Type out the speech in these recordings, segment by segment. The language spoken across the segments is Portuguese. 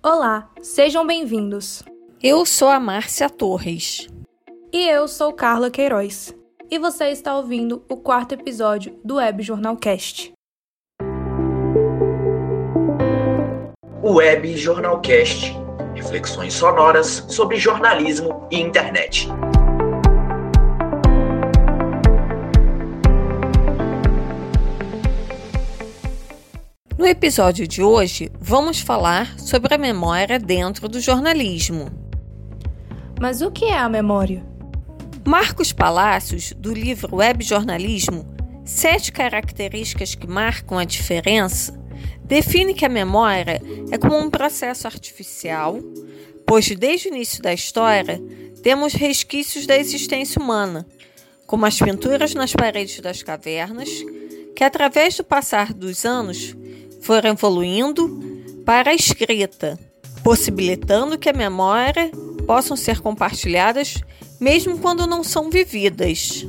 Olá, sejam bem-vindos. Eu sou a Márcia Torres. E eu sou Carla Queiroz. E você está ouvindo o quarto episódio do Web Jornalcast. O Web Jornalcast reflexões sonoras sobre jornalismo e internet. Episódio de hoje, vamos falar sobre a memória dentro do jornalismo. Mas o que é a memória? Marcos Palácios, do livro Web Jornalismo Sete Características que Marcam a Diferença, define que a memória é como um processo artificial, pois desde o início da história temos resquícios da existência humana, como as pinturas nas paredes das cavernas, que através do passar dos anos foram evoluindo para a escrita, possibilitando que a memória possam ser compartilhadas mesmo quando não são vividas.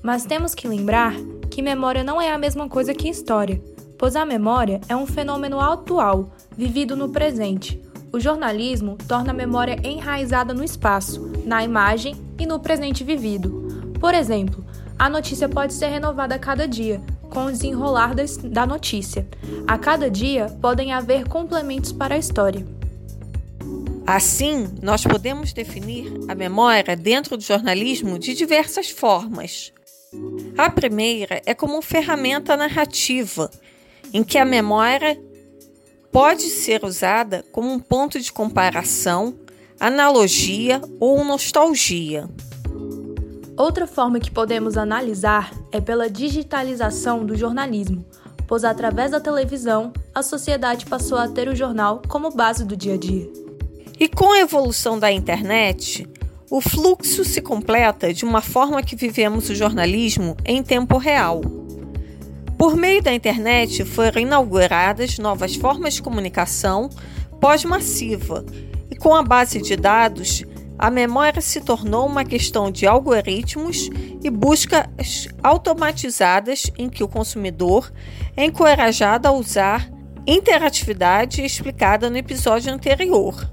Mas temos que lembrar que memória não é a mesma coisa que história, pois a memória é um fenômeno atual, vivido no presente. O jornalismo torna a memória enraizada no espaço, na imagem e no presente vivido. Por exemplo, a notícia pode ser renovada a cada dia, com o desenrolar da notícia. A cada dia podem haver complementos para a história. Assim, nós podemos definir a memória dentro do jornalismo de diversas formas. A primeira é como ferramenta narrativa, em que a memória pode ser usada como um ponto de comparação, analogia ou nostalgia. Outra forma que podemos analisar é pela digitalização do jornalismo, pois através da televisão a sociedade passou a ter o jornal como base do dia a dia. E com a evolução da internet, o fluxo se completa de uma forma que vivemos o jornalismo em tempo real. Por meio da internet foram inauguradas novas formas de comunicação pós-massiva, e com a base de dados a memória se tornou uma questão de algoritmos e buscas automatizadas em que o consumidor é encorajado a usar interatividade explicada no episódio anterior.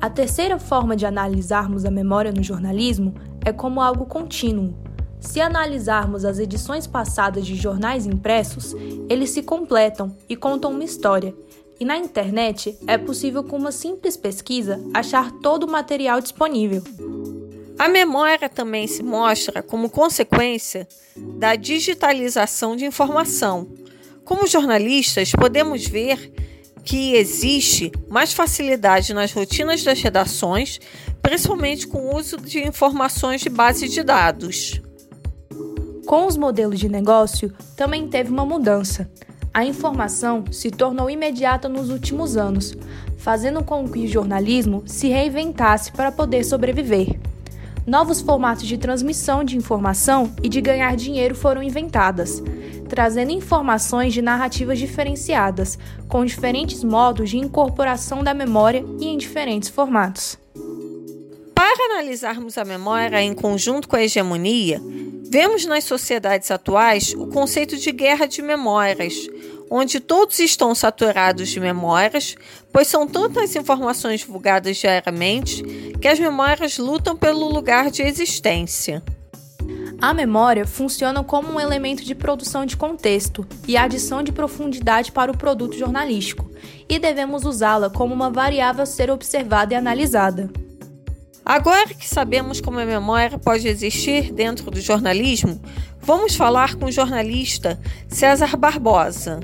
A terceira forma de analisarmos a memória no jornalismo é como algo contínuo. Se analisarmos as edições passadas de jornais impressos, eles se completam e contam uma história, e na internet é possível, com uma simples pesquisa, achar todo o material disponível. A memória também se mostra como consequência da digitalização de informação. Como jornalistas, podemos ver que existe mais facilidade nas rotinas das redações, principalmente com o uso de informações de base de dados. Com os modelos de negócio, também teve uma mudança. A informação se tornou imediata nos últimos anos, fazendo com que o jornalismo se reinventasse para poder sobreviver. Novos formatos de transmissão de informação e de ganhar dinheiro foram inventadas, trazendo informações de narrativas diferenciadas, com diferentes modos de incorporação da memória e em diferentes formatos. Para analisarmos a memória em conjunto com a hegemonia, vemos nas sociedades atuais o conceito de guerra de memórias, onde todos estão saturados de memórias, pois são tantas informações divulgadas diariamente que as memórias lutam pelo lugar de existência. A memória funciona como um elemento de produção de contexto e adição de profundidade para o produto jornalístico, e devemos usá-la como uma variável a ser observada e analisada. Agora que sabemos como a memória pode existir dentro do jornalismo, vamos falar com o jornalista César Barbosa.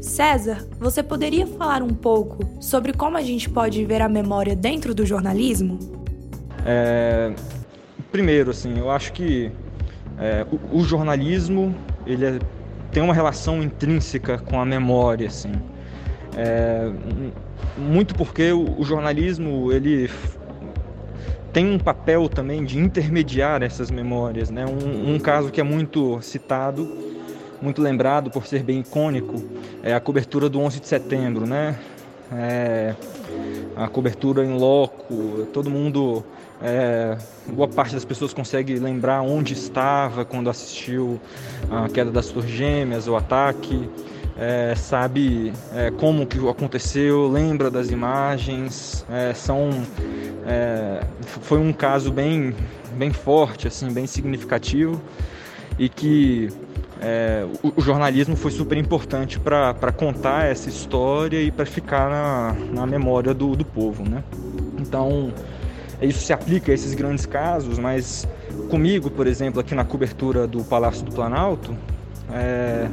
César, você poderia falar um pouco sobre como a gente pode ver a memória dentro do jornalismo? É, primeiro, assim, eu acho que é, o, o, jornalismo ele é, tem uma relação intrínseca com a memória, assim. Muito porque o, o jornalismo ele tem um papel também de intermediar essas memórias, né? Um, um, caso que é muito citado, muito lembrado por ser bem icônico, é a cobertura do 11 de setembro, né? É, a cobertura em loco, todo mundo, é, boa parte das pessoas consegue lembrar onde estava quando assistiu a queda das Torres Gêmeas, o ataque. É, sabe é, como que aconteceu, lembra das imagens, é, são é, foi um caso bem bem forte, assim, bem significativo e que é, o, o, jornalismo foi super importante para contar essa história e para ficar na, na memória do, do povo, né? Então isso se aplica a esses grandes casos, mas comigo, por exemplo, aqui na cobertura do Palácio do Planalto, é,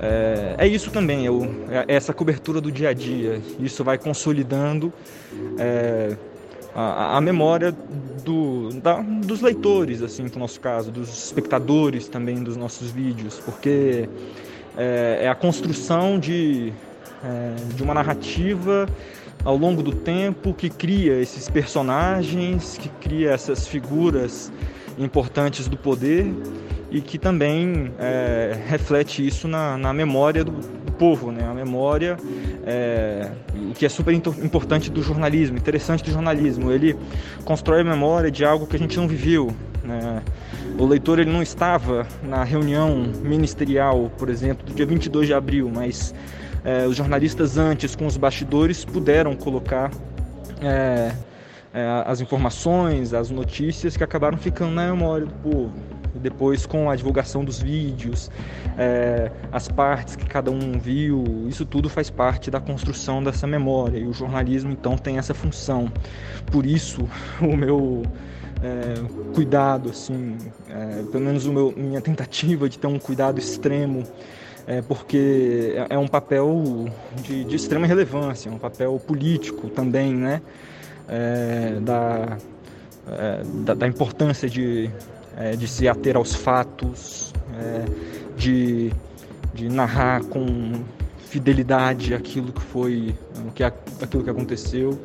é, é isso também, é, o, é, essa cobertura do dia a dia. Isso vai consolidando é, a, a, memória do, da, dos leitores, assim, no nosso caso, dos espectadores também dos nossos vídeos, porque é, é a construção de, é, de uma narrativa ao longo do tempo que cria esses personagens, que cria essas figuras importantes do poder e que também é, reflete isso na, na memória do, povo, né? a memória é, que é super importante do jornalismo, interessante do jornalismo. Ele constrói a memória de algo que a gente não viveu. Né? O leitor ele não estava na reunião ministerial, por exemplo, do dia 22 de abril, mas é, os jornalistas antes, com os bastidores, puderam colocar é, é, as informações, as notícias que acabaram ficando na memória do povo depois com a divulgação dos vídeos, é, as partes que cada um viu, isso tudo faz parte da construção dessa memória e o jornalismo então tem essa função. Por isso o meu é, cuidado, assim, é, pelo menos o meu, minha tentativa de ter um cuidado extremo é porque é, é um papel de, de extrema relevância, um papel político também, né? É, da, é, da, da, importância de, é, de se ater aos fatos, é, de, de narrar com fidelidade aquilo que foi, que, aquilo que aconteceu,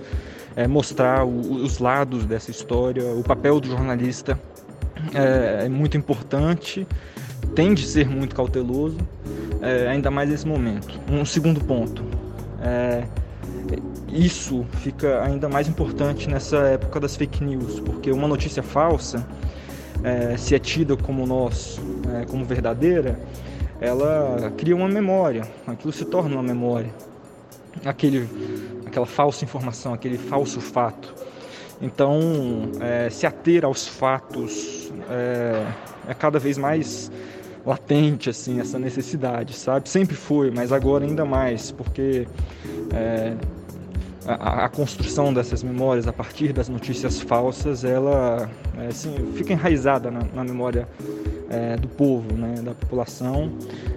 é, mostrar o, os lados dessa história. O papel do jornalista é, é muito importante, tem de ser muito cauteloso, é, ainda mais nesse momento. Um segundo ponto. É, isso fica ainda mais importante nessa época das fake news, porque uma notícia falsa é, se é tida como nós, é, como verdadeira, ela cria uma memória, aquilo se torna uma memória, aquele, aquela falsa informação, aquele falso fato. Então, é, se ater aos fatos é, é cada vez mais latente assim essa necessidade, sabe? Sempre foi, mas agora ainda mais, porque é, a, a, construção dessas memórias a partir das notícias falsas, ela é, assim, fica enraizada na, na memória é, do povo, né, da população,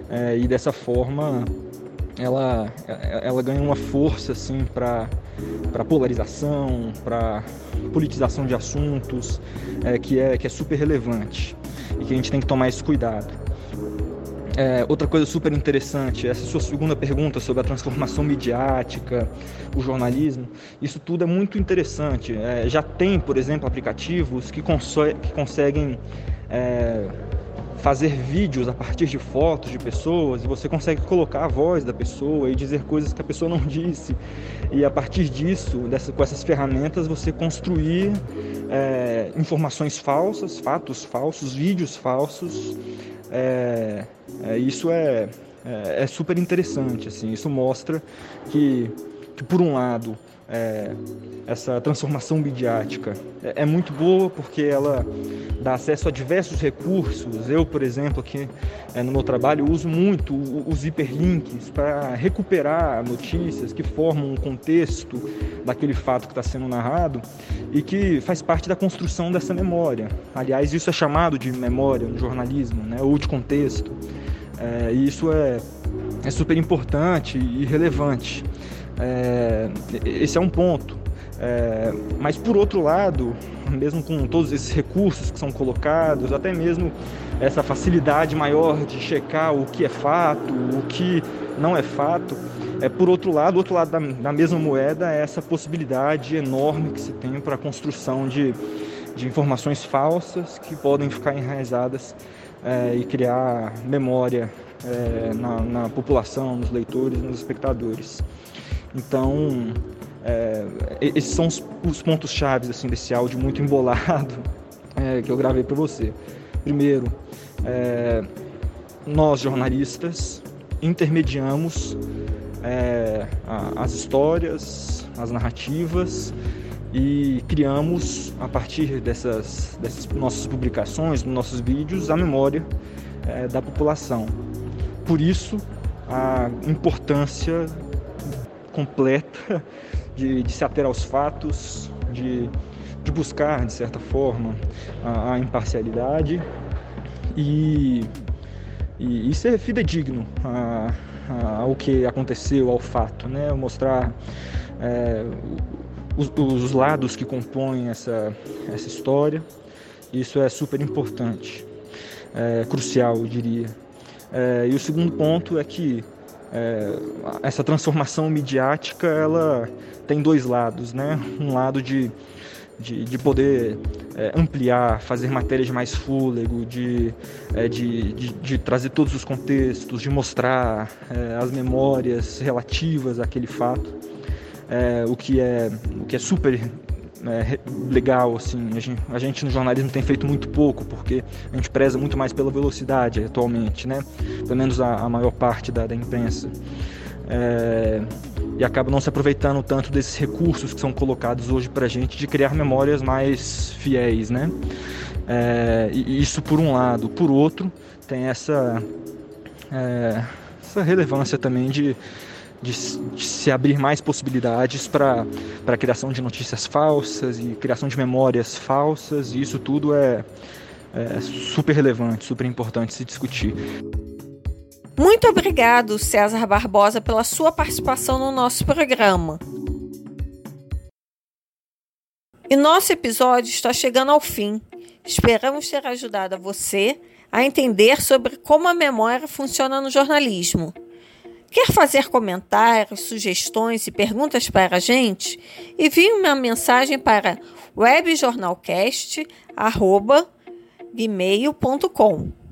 é, e dessa forma ela, ela ganha uma força assim para para polarização, para politização de assuntos, é, que é que é super relevante e que a gente tem que tomar esse cuidado. É, outra coisa super interessante, essa sua segunda pergunta sobre a transformação midiática, o jornalismo, isso tudo é muito interessante. É, já tem, por exemplo, aplicativos que, que conseguem é, fazer vídeos a partir de fotos de pessoas e você consegue colocar a voz da pessoa e dizer coisas que a pessoa não disse. E a partir disso, dessa, com essas ferramentas, você construir é, informações falsas, fatos falsos, vídeos falsos é, é, isso é, é, é, super interessante. Assim, isso mostra que, que por um lado, é, essa transformação midiática é, é, muito boa porque ela dá acesso a diversos recursos. Eu, por exemplo, aqui é, no meu trabalho, uso muito os hiperlinks para recuperar notícias que formam um contexto daquele fato que está sendo narrado e que faz parte da construção dessa memória. Aliás, isso é chamado de memória no jornalismo, né, ou de contexto. É, e isso é, é super importante e relevante. É, esse é um ponto. É, mas por outro lado, mesmo com todos esses recursos que são colocados, até mesmo essa facilidade maior de checar o que é fato, o que não é fato, é por outro lado, outro lado da, da mesma moeda é essa possibilidade enorme que se tem para a construção de, de informações falsas que podem ficar enraizadas é, e criar memória é, na, na população, nos leitores, nos espectadores. Então, é, esses são os, os pontos chaves assim desse áudio muito embolado é, que eu gravei para você. Primeiro, é, nós jornalistas intermediamos é, as histórias, as narrativas e criamos a partir dessas, dessas nossas publicações, nossos vídeos, a memória é, da população. Por isso, a importância completa de, de se ater aos fatos, de, de buscar, de certa forma, a, a imparcialidade e, e, e, ser fidedigno a, a, ao que aconteceu, ao fato, né? mostrar é, os, os lados que compõem essa, essa história. Isso é super importante, é, crucial, eu diria. É, e o segundo ponto é que é, essa transformação midiática ela tem dois lados, né? Um lado de, de, de poder é, ampliar, fazer matérias de mais fôlego, de, é, de, de, de, trazer todos os contextos, de mostrar é, as memórias relativas àquele fato, é, o, que é, o que é super é, legal, assim. A gente, a gente, no jornalismo tem feito muito pouco, porque a gente preza muito mais pela velocidade atualmente, né? Pelo menos a, a maior parte da, da imprensa. É, e acaba não se aproveitando tanto desses recursos que são colocados hoje para a gente de criar memórias mais fiéis, né? É, isso por um lado. Por outro, tem essa, é, essa relevância também de de, de se abrir mais possibilidades para a criação de notícias falsas e criação de memórias falsas, e isso tudo é, é super relevante, super importante se discutir. Muito obrigado, César Barbosa, pela sua participação no nosso programa. E nosso episódio está chegando ao fim. Esperamos ter ajudado você a entender sobre como a memória funciona no jornalismo. Quer fazer comentários, sugestões e perguntas para a gente? Envie uma mensagem para webjornalcast.gmail.com